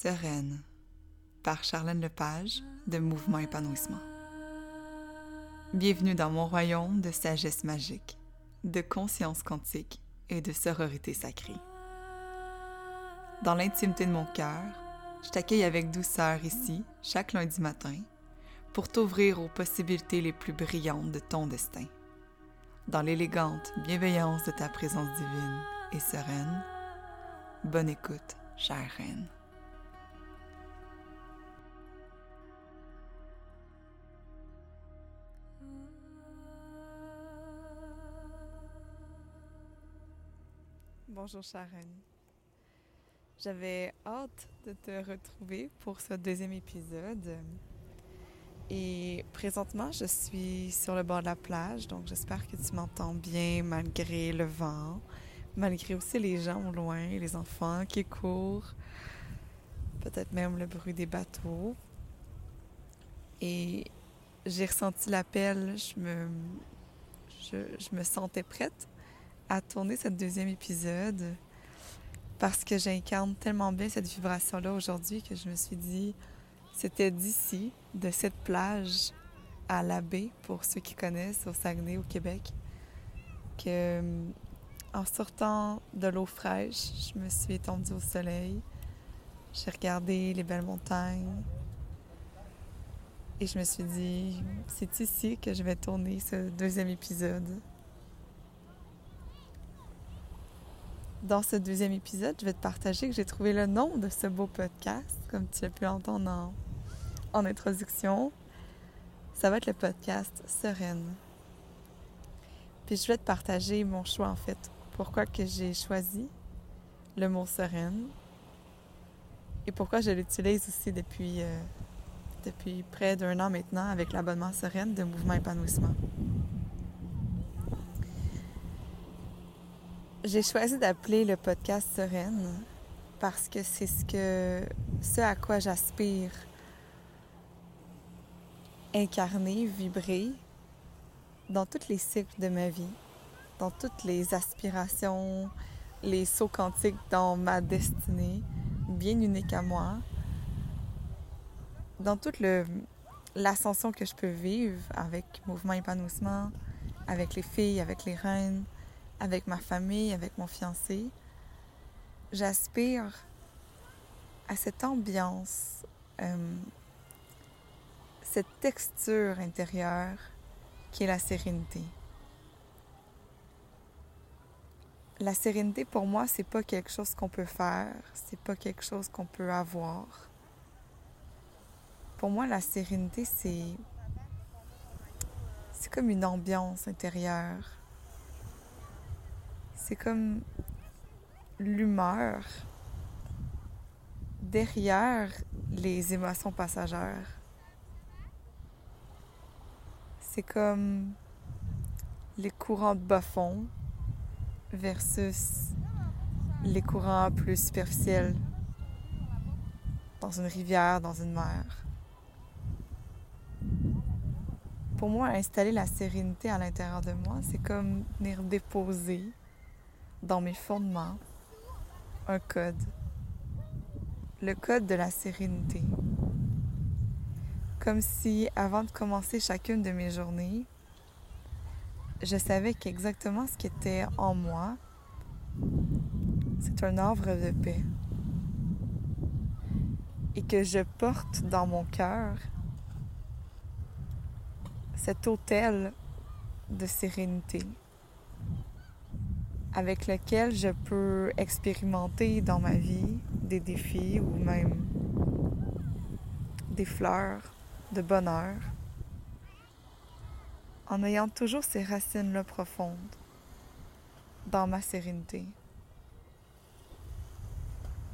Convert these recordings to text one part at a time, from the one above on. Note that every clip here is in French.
Sereine par Charlène Lepage de Mouvement Épanouissement. Bienvenue dans mon royaume de sagesse magique, de conscience quantique et de sororité sacrée. Dans l'intimité de mon cœur, je t'accueille avec douceur ici, chaque lundi matin, pour t'ouvrir aux possibilités les plus brillantes de ton destin. Dans l'élégante bienveillance de ta présence divine et sereine, bonne écoute, chère reine. Bonjour Sharon. J'avais hâte de te retrouver pour ce deuxième épisode. Et présentement, je suis sur le bord de la plage, donc j'espère que tu m'entends bien malgré le vent, malgré aussi les gens au loin, les enfants qui courent, peut-être même le bruit des bateaux. Et j'ai ressenti l'appel, je me, je, je me sentais prête à tourner ce deuxième épisode parce que j'incarne tellement bien cette vibration-là aujourd'hui que je me suis dit, c'était d'ici, de cette plage à la baie, pour ceux qui connaissent, au Saguenay, au Québec, que en sortant de l'eau fraîche, je me suis étendue au soleil. J'ai regardé les belles montagnes. Et je me suis dit, c'est ici que je vais tourner ce deuxième épisode. Dans ce deuxième épisode, je vais te partager que j'ai trouvé le nom de ce beau podcast, comme tu as pu entendre en, en introduction. Ça va être le podcast Sereine. Puis je vais te partager mon choix en fait. Pourquoi que j'ai choisi le mot sereine et pourquoi je l'utilise aussi depuis, euh, depuis près d'un an maintenant avec l'abonnement Sereine de Mouvement Épanouissement. J'ai choisi d'appeler le podcast Sereine parce que c'est ce que ce à quoi j'aspire. Incarner, vibrer dans tous les cycles de ma vie, dans toutes les aspirations, les sauts quantiques dans ma destinée, bien unique à moi, dans toute l'ascension que je peux vivre avec Mouvement Épanouissement, avec les filles, avec les reines, avec ma famille, avec mon fiancé, j'aspire à cette ambiance, euh, cette texture intérieure qui est la sérénité. La sérénité pour moi, c'est pas quelque chose qu'on peut faire, c'est pas quelque chose qu'on peut avoir. Pour moi, la sérénité, c'est c'est comme une ambiance intérieure c'est comme l'humeur derrière les émotions passagères. C'est comme les courants de bas fond versus les courants plus superficiels dans une rivière, dans une mer. Pour moi, installer la sérénité à l'intérieur de moi, c'est comme venir déposer dans mes fondements un code. Le code de la sérénité. Comme si, avant de commencer chacune de mes journées, je savais qu'exactement ce qui était en moi, c'est un havre de paix. Et que je porte dans mon cœur cet hôtel de sérénité avec lequel je peux expérimenter dans ma vie des défis ou même des fleurs de bonheur en ayant toujours ces racines-là profondes dans ma sérénité.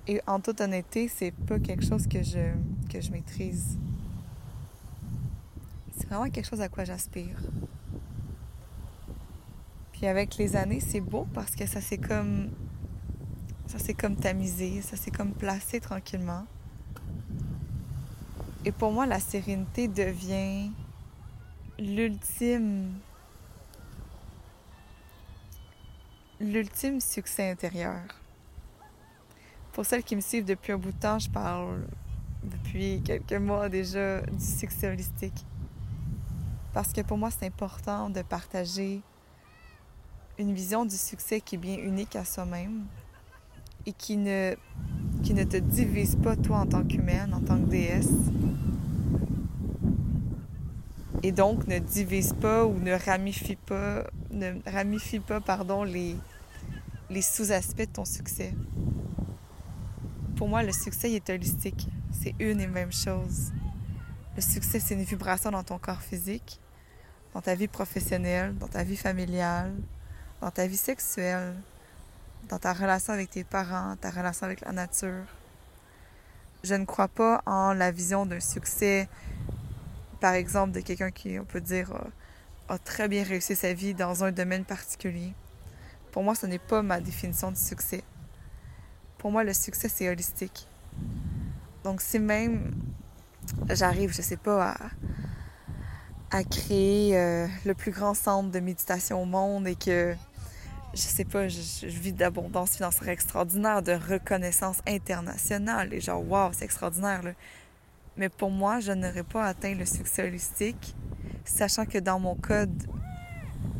Et en toute honnêteté, c'est pas quelque chose que je, que je maîtrise. C'est vraiment quelque chose à quoi j'aspire. Puis avec les années, c'est beau parce que ça s'est comme ça s'est comme tamisé, ça s'est comme placé tranquillement. Et pour moi, la sérénité devient l'ultime l'ultime succès intérieur. Pour celles qui me suivent depuis un bout de temps, je parle depuis quelques mois déjà du succès holistique. Parce que pour moi, c'est important de partager une vision du succès qui est bien unique à soi-même et qui ne, qui ne te divise pas toi en tant qu'humaine, en tant que déesse. Et donc ne divise pas ou ne ramifie pas, ne ramifie pas pardon, les, les sous-aspects de ton succès. Pour moi, le succès est holistique. C'est une et même chose. Le succès, c'est une vibration dans ton corps physique, dans ta vie professionnelle, dans ta vie familiale, dans ta vie sexuelle, dans ta relation avec tes parents, ta relation avec la nature. Je ne crois pas en la vision d'un succès, par exemple, de quelqu'un qui, on peut dire, a, très bien réussi sa vie dans un domaine particulier. Pour moi, ce n'est pas ma définition de succès. Pour moi, le succès, c'est holistique. Donc, si même j'arrive, je sais pas, à, à créer euh, le plus grand centre de méditation au monde et que, je sais pas, je, vis d'abondance financière extraordinaire, de reconnaissance internationale. Et genre, waouh, c'est extraordinaire, là. Mais pour moi, je n'aurais pas atteint le succès holistique, sachant que dans mon code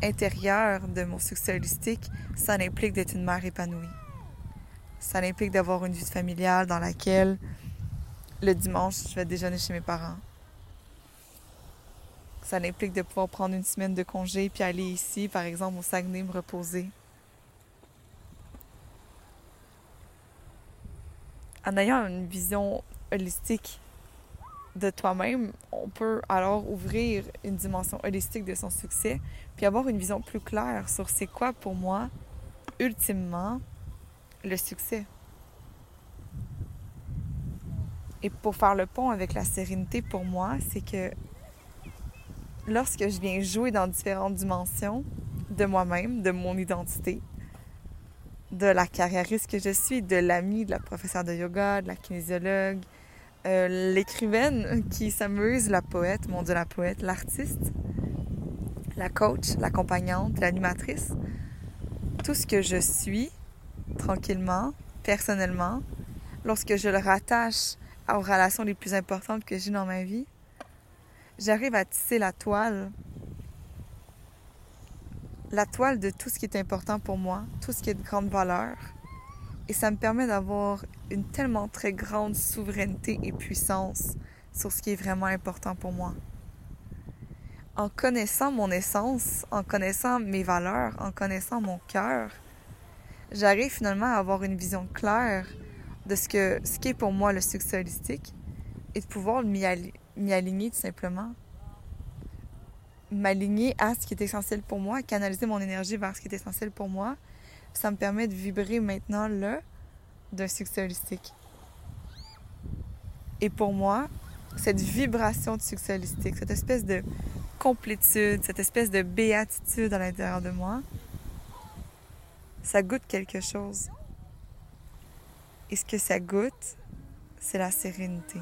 intérieur de mon succès holistique, ça implique d'être une mère épanouie. Ça implique d'avoir une vie familiale dans laquelle le dimanche, je vais déjeuner chez mes parents. Ça implique de pouvoir prendre une semaine de congé puis aller ici, par exemple, au Saguenay, me reposer. En ayant une vision holistique de toi-même, on peut alors ouvrir une dimension holistique de son succès, puis avoir une vision plus claire sur c'est quoi pour moi, ultimement, le succès. Et pour faire le pont avec la sérénité pour moi, c'est que lorsque je viens jouer dans différentes dimensions de moi-même, de mon identité, de la carriériste que je suis, de l'amie, de la professeure de yoga, de la kinésiologue, euh, l'écrivaine qui s'amuse, la poète, mon Dieu, la poète, l'artiste, la coach, l'accompagnante, l'animatrice, tout ce que je suis, tranquillement, personnellement, lorsque je le rattache aux relations les plus importantes que j'ai dans ma vie, j'arrive à tisser la toile. La toile de tout ce qui est important pour moi, tout ce qui est de grande valeur. Et ça me permet d'avoir une tellement très grande souveraineté et puissance sur ce qui est vraiment important pour moi. En connaissant mon essence, en connaissant mes valeurs, en connaissant mon cœur, j'arrive finalement à avoir une vision claire de ce, que, ce qui est pour moi le succès holistique et de pouvoir m'y aligner tout simplement. M'aligner à ce qui est essentiel pour moi, canaliser mon énergie vers ce qui est essentiel pour moi. Ça me permet de vibrer maintenant là d'un succès holistique. Et pour moi, cette vibration de succès holistique, cette espèce de complétude, cette espèce de béatitude à l'intérieur de moi, ça goûte quelque chose. Et ce que ça goûte, c'est la sérénité.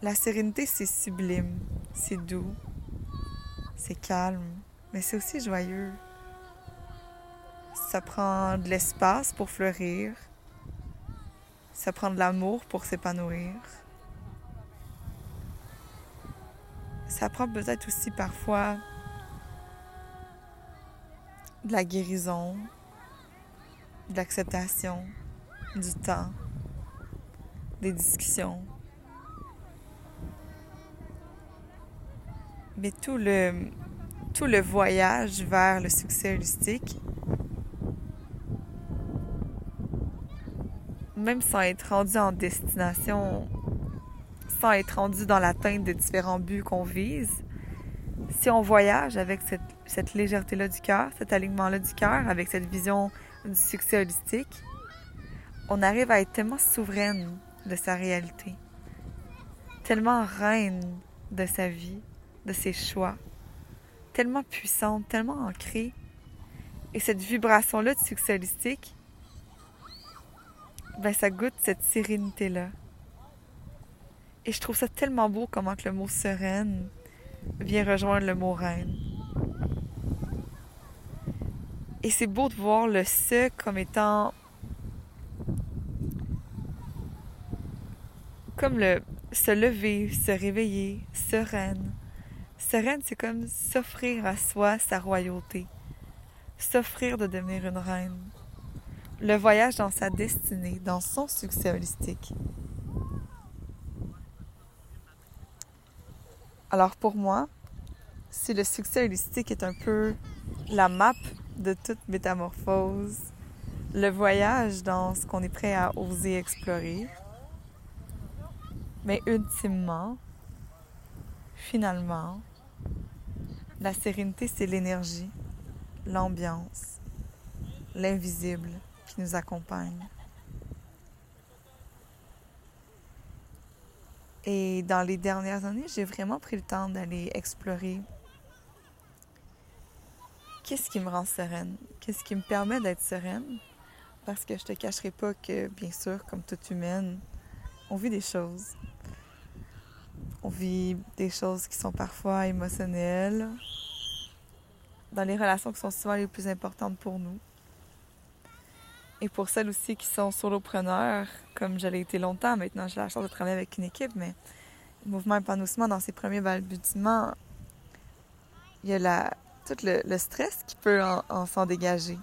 La sérénité, c'est sublime, c'est doux, c'est calme, mais c'est aussi joyeux. Ça prend de l'espace pour fleurir. Ça prend de l'amour pour s'épanouir. Ça prend peut-être aussi parfois de la guérison, de l'acceptation, du temps, des discussions. Mais tout le, voyage vers le succès holistique, même sans être rendu en destination, sans être rendu dans l'atteinte de différents buts qu'on vise, si on voyage avec cette, cette légèreté-là du cœur, cet alignement-là du cœur, avec cette vision du succès holistique, on arrive à être tellement souveraine de sa réalité, tellement reine de sa vie, de ses choix, tellement puissante, tellement ancrée. Et cette vibration-là de succès holistique, ben, ça goûte cette sérénité-là. Et je trouve ça tellement beau comment que le mot sereine vient rejoindre le mot reine. Et c'est beau de voir le se comme étant comme le se lever, se réveiller, sereine. Sereine, c'est comme s'offrir à soi sa royauté, s'offrir de devenir une reine. Le voyage dans sa destinée, dans son succès holistique. Alors pour moi, si le succès holistique est un peu la map de toute métamorphose, le voyage dans ce qu'on est prêt à oser explorer, mais ultimement, finalement, la sérénité, c'est l'énergie, l'ambiance, l'invisible qui nous accompagne. Et dans les dernières années, j'ai vraiment pris le temps d'aller explorer qu'est-ce qui me rend sereine, qu'est-ce qui me permet d'être sereine. Parce que je te cacherai pas que, bien sûr, comme toute humaine, on vit des choses. On vit des choses qui sont parfois émotionnelles, dans les relations qui sont souvent les plus importantes pour nous. Et pour celles aussi qui sont solopreneurs, comme je l'ai été longtemps, maintenant j'ai la chance de travailler avec une équipe, mais le mouvement épanouissement, dans ses premiers balbutiements, il y a la, tout le, stress qui peut en, s'en dégager.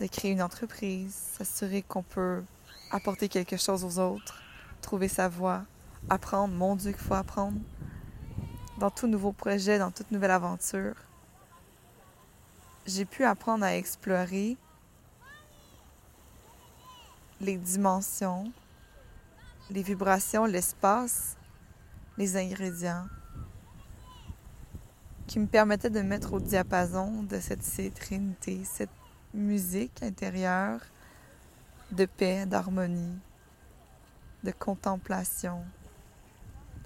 De créer une entreprise, s'assurer qu'on peut apporter quelque chose aux autres, trouver sa voie, apprendre, mon Dieu qu'il faut apprendre, dans tout nouveau projet, dans toute nouvelle aventure. J'ai pu apprendre à explorer les dimensions, les vibrations, l'espace, les ingrédients qui me permettaient de mettre au diapason de cette sérénité, cette musique intérieure de paix, d'harmonie, de contemplation,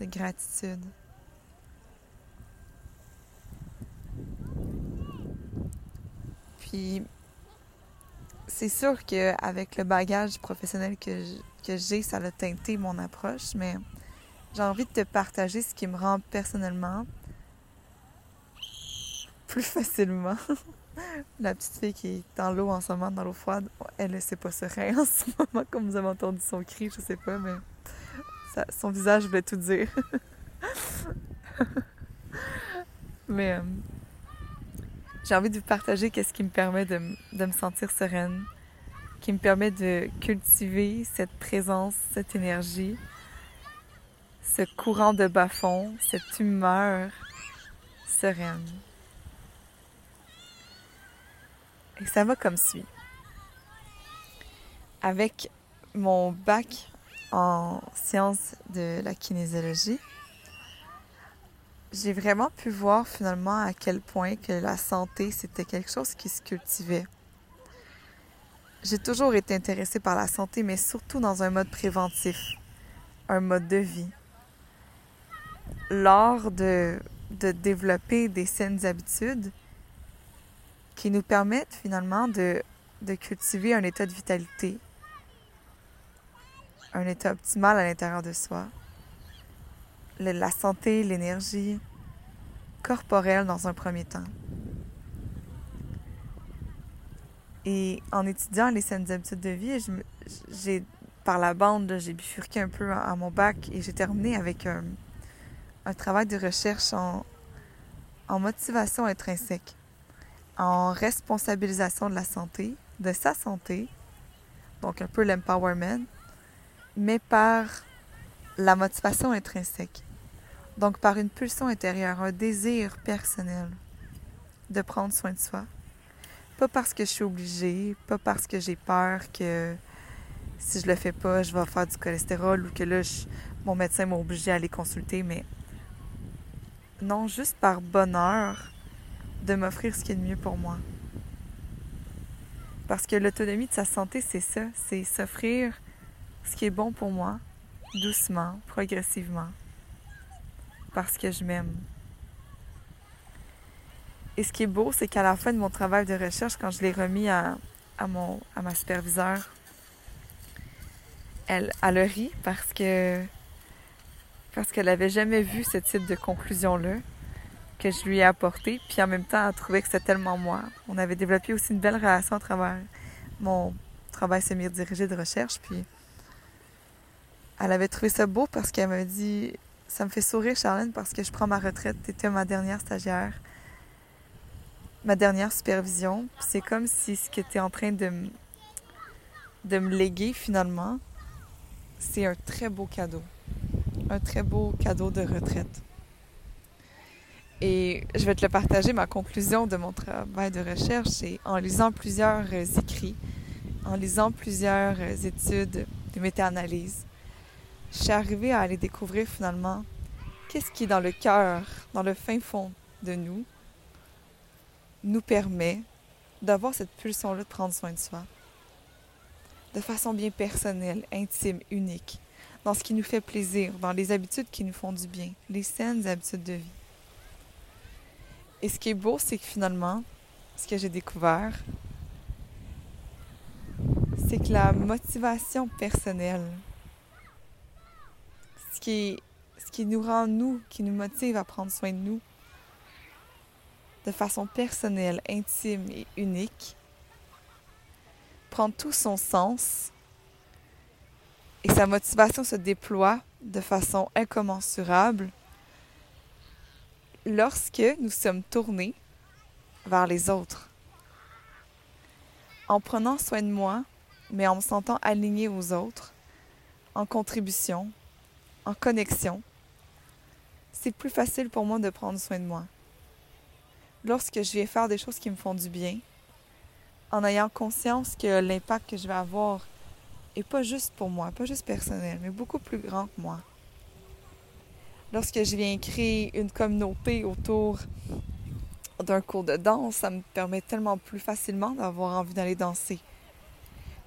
de gratitude. Puis c'est sûr qu'avec le bagage professionnel que j'ai, ça a teinté mon approche, mais j'ai envie de te partager ce qui me rend personnellement plus facilement. La petite fille qui est dans l'eau en ce moment, dans l'eau froide, elle ne sait pas serein en ce moment, comme vous avez entendu son cri, je sais pas, mais son visage voulait tout dire. mais euh, j'ai envie de partager qu'est-ce qui me permet de, me sentir sereine, qui me permet de cultiver cette présence, cette énergie, ce courant de bas-fond, cette humeur sereine. Et ça va comme suit. Avec mon bac en sciences de la kinésiologie, j'ai vraiment pu voir finalement à quel point que la santé, c'était quelque chose qui se cultivait. J'ai toujours été intéressée par la santé, mais surtout dans un mode préventif, un mode de vie. Lors de, de développer des saines habitudes qui nous permettent finalement de, de cultiver un état de vitalité, un état optimal à l'intérieur de soi la santé, l'énergie corporelle dans un premier temps. Et en étudiant les saines habitudes de vie, j'ai par la bande, j'ai bifurqué un peu à, mon bac et j'ai terminé avec un, un, travail de recherche en motivation intrinsèque, en responsabilisation de la santé, de sa santé, donc un peu l'empowerment, mais par la motivation intrinsèque. Donc par une pulsion intérieure, un désir personnel de prendre soin de soi. Pas parce que je suis obligée, pas parce que j'ai peur que si je le fais pas, je vais faire du cholestérol ou que là, mon médecin m'a à aller consulter, mais non, juste par bonheur de m'offrir ce qui est de mieux pour moi. Parce que l'autonomie de sa santé, c'est ça, c'est s'offrir ce qui est bon pour moi, doucement, progressivement parce que je m'aime. Et ce qui est beau, c'est qu'à la fin de mon travail de recherche, quand je l'ai remis à, mon, à ma superviseure, elle, a ri parce que parce qu'elle n'avait jamais vu ce type de conclusion-là que je lui ai apporté. Puis en même temps, elle trouvait que c'était tellement moi. On avait développé aussi une belle relation à travers mon travail semi-dirigé de recherche. Puis elle avait trouvé ça beau parce qu'elle m'a dit Ça me fait sourire, Charlène, parce que je prends ma retraite. Tu étais ma dernière stagiaire, ma dernière supervision. C'est comme si ce que tu es en train de, me léguer finalement, c'est un très beau cadeau. Un très beau cadeau de retraite. Et je vais te le partager, ma conclusion de mon travail de recherche, c'est en lisant plusieurs écrits, en lisant plusieurs études de méta-analyse, je suis arrivée à aller découvrir finalement qu'est-ce qui, dans le cœur, dans le fin fond de nous, nous permet d'avoir cette pulsion-là de prendre soin de soi. De façon bien personnelle, intime, unique, dans ce qui nous fait plaisir, dans les habitudes qui nous font du bien, les saines habitudes de vie. Et ce qui est beau, c'est que finalement, ce que j'ai découvert, c'est que la motivation personnelle, ce qui, nous rend nous, qui nous motive à prendre soin de nous, de façon personnelle, intime et unique, prend tout son sens et sa motivation se déploie de façon incommensurable lorsque nous sommes tournés vers les autres. En prenant soin de moi, mais en me sentant aligné aux autres, en contribution, en connexion, c'est plus facile pour moi de prendre soin de moi. Lorsque je vais faire des choses qui me font du bien, en ayant conscience que l'impact que je vais avoir est pas juste pour moi, pas juste personnel, mais beaucoup plus grand que moi lorsque je viens créer une communauté autour d'un cours de danse, ça me permet tellement plus facilement d'avoir envie d'aller danser.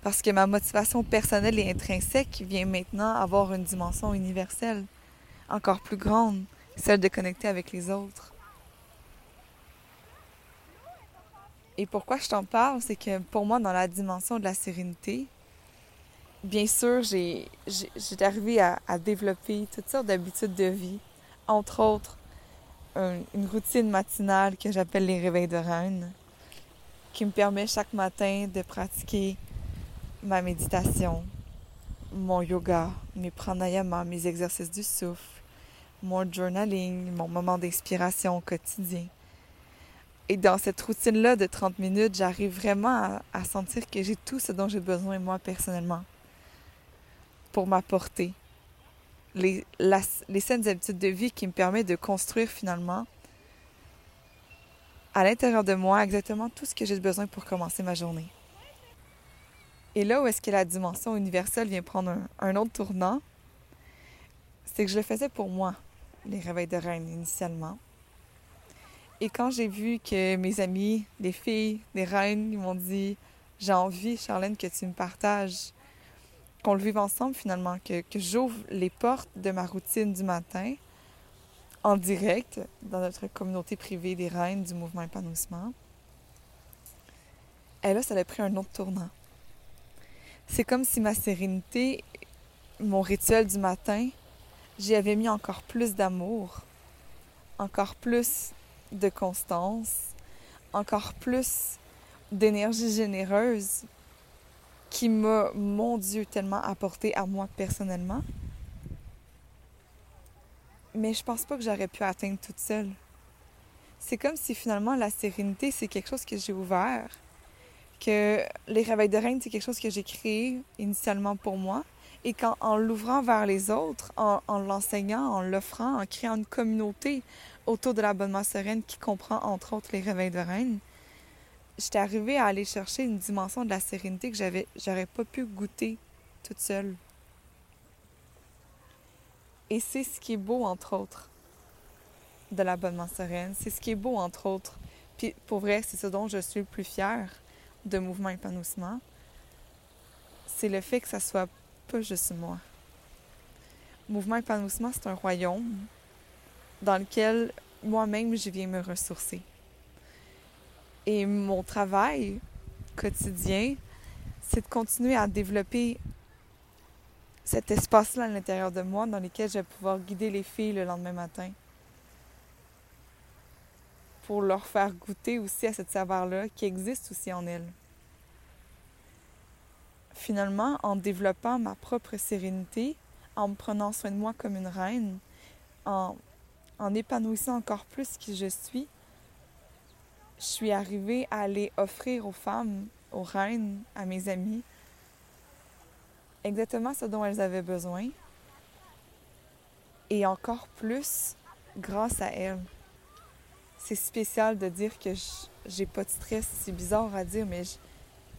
Parce que ma motivation personnelle et intrinsèque vient maintenant avoir une dimension universelle, encore plus grande, celle de connecter avec les autres. Et pourquoi je t'en parle, c'est que pour moi, dans la dimension de la sérénité, bien sûr, j'ai, arrivé à, développer toutes sortes d'habitudes de vie, entre autres une routine matinale que j'appelle les réveils de reine, qui me permet chaque matin de pratiquer ma méditation, mon yoga, mes pranayamas, mes exercices du souffle, mon journaling, mon moment d'inspiration quotidien. Et dans cette routine-là de 30 minutes, j'arrive vraiment à sentir que j'ai tout ce dont j'ai besoin moi personnellement pour m'apporter les, les saines habitudes de vie qui me permettent de construire finalement à l'intérieur de moi exactement tout ce que j'ai besoin pour commencer ma journée. Et là où est-ce que la dimension universelle vient prendre un, autre tournant, c'est que je le faisais pour moi, les réveils de reine initialement. Et quand j'ai vu que mes amis, les filles, les reines, ils m'ont dit J'ai envie, Charlène, que tu me partages qu'on le vive ensemble finalement, que, que j'ouvre les portes de ma routine du matin en direct dans notre communauté privée des reines du mouvement épanouissement. Et là, ça a pris un autre tournant. C'est comme si ma sérénité, mon rituel du matin, j'y avais mis encore plus d'amour, encore plus de constance, encore plus d'énergie généreuse qui m'a, mon Dieu, tellement apporté à moi personnellement. Mais je pense pas que j'aurais pu atteindre toute seule. C'est comme si finalement la sérénité, c'est quelque chose que j'ai ouvert, que les réveils de reine, c'est quelque chose que j'ai créé initialement pour moi, et qu'en l'ouvrant vers les autres, en, en l'enseignant, en l'offrant, en créant une communauté autour de l'abonnement sereine qui comprend entre autres les réveils de reine, j'étais arrivée à aller chercher une dimension de la sérénité que j'avais j'aurais pas pu goûter toute seule. Et c'est ce qui est beau, entre autres, de l'abonnement sereine. C'est ce qui est beau, entre autres. Puis pour vrai, c'est ce dont je suis le plus fière de Mouvement Épanouissement. C'est le fait que ça soit pas juste moi. Mouvement Épanouissement, c'est un royaume dans lequel moi-même, je viens me ressourcer. Et mon travail quotidien, c'est de continuer à développer cet espace-là à l'intérieur de moi dans lequel je vais pouvoir guider les filles le lendemain matin. Pour leur faire goûter aussi à cette saveur-là qui existe aussi en elles. Finalement, en développant ma propre sérénité, en me prenant soin de moi comme une reine, en, en épanouissant encore plus qui je suis, je suis arrivée à aller offrir aux femmes, aux reines, à mes amis, exactement ce dont elles avaient besoin. Et encore plus grâce à elles. C'est spécial de dire que j'ai pas de stress. C'est bizarre à dire, mais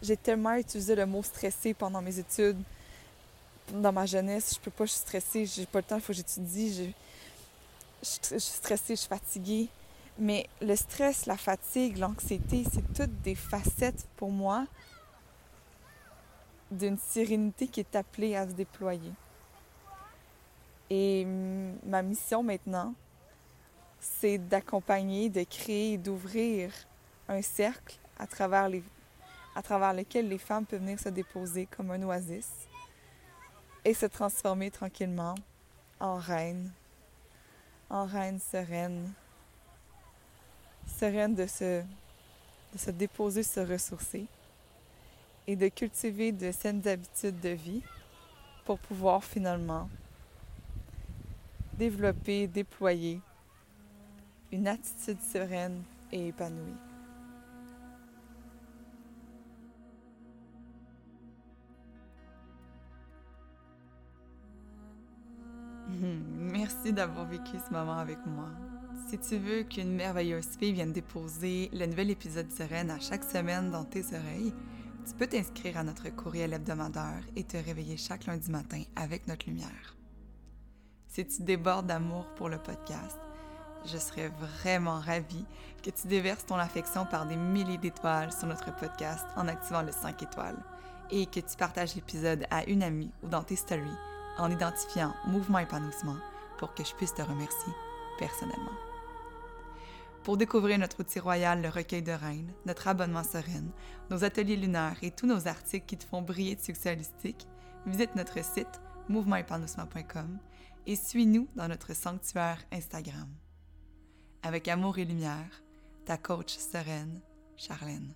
j'ai tellement utilisé le mot stressé pendant mes études. Dans ma jeunesse, je peux pas, je suis stressée, j'ai pas le temps, il faut que j'étudie. Je suis stressée, je suis fatiguée. Mais le stress, la fatigue, l'anxiété, c'est toutes des facettes pour moi d'une sérénité qui est appelée à se déployer. Et ma mission maintenant, c'est d'accompagner, de créer, d'ouvrir un cercle à travers, à travers lequel les femmes peuvent venir se déposer comme un oasis et se transformer tranquillement en reine, en reine sereine, sereine de se, de se déposer, se ressourcer et de cultiver de saines habitudes de vie pour pouvoir finalement développer, déployer une attitude sereine et épanouie. Merci d'avoir vécu ce moment avec moi. Si tu veux qu'une merveilleuse fille vienne déposer le nouvel épisode Sereine à chaque semaine dans tes oreilles, tu peux t'inscrire à notre courriel hebdomadaire et te réveiller chaque lundi matin avec notre lumière. Si tu débordes d'amour pour le podcast, je serais vraiment ravie que tu déverses ton affection par des milliers d'étoiles sur notre podcast en activant le 5 étoiles et que tu partages l'épisode à une amie ou dans tes stories en identifiant Mouvement Épanouissement pour que je puisse te remercier personnellement. Pour découvrir notre outil royal, le recueil de reines, notre abonnement sereine, nos ateliers lunaires et tous nos articles qui te font briller de succès holistique, visite notre site mouvementépanouissement.com et suis-nous dans notre sanctuaire Instagram. Avec amour et lumière, ta coach sereine, Charlène.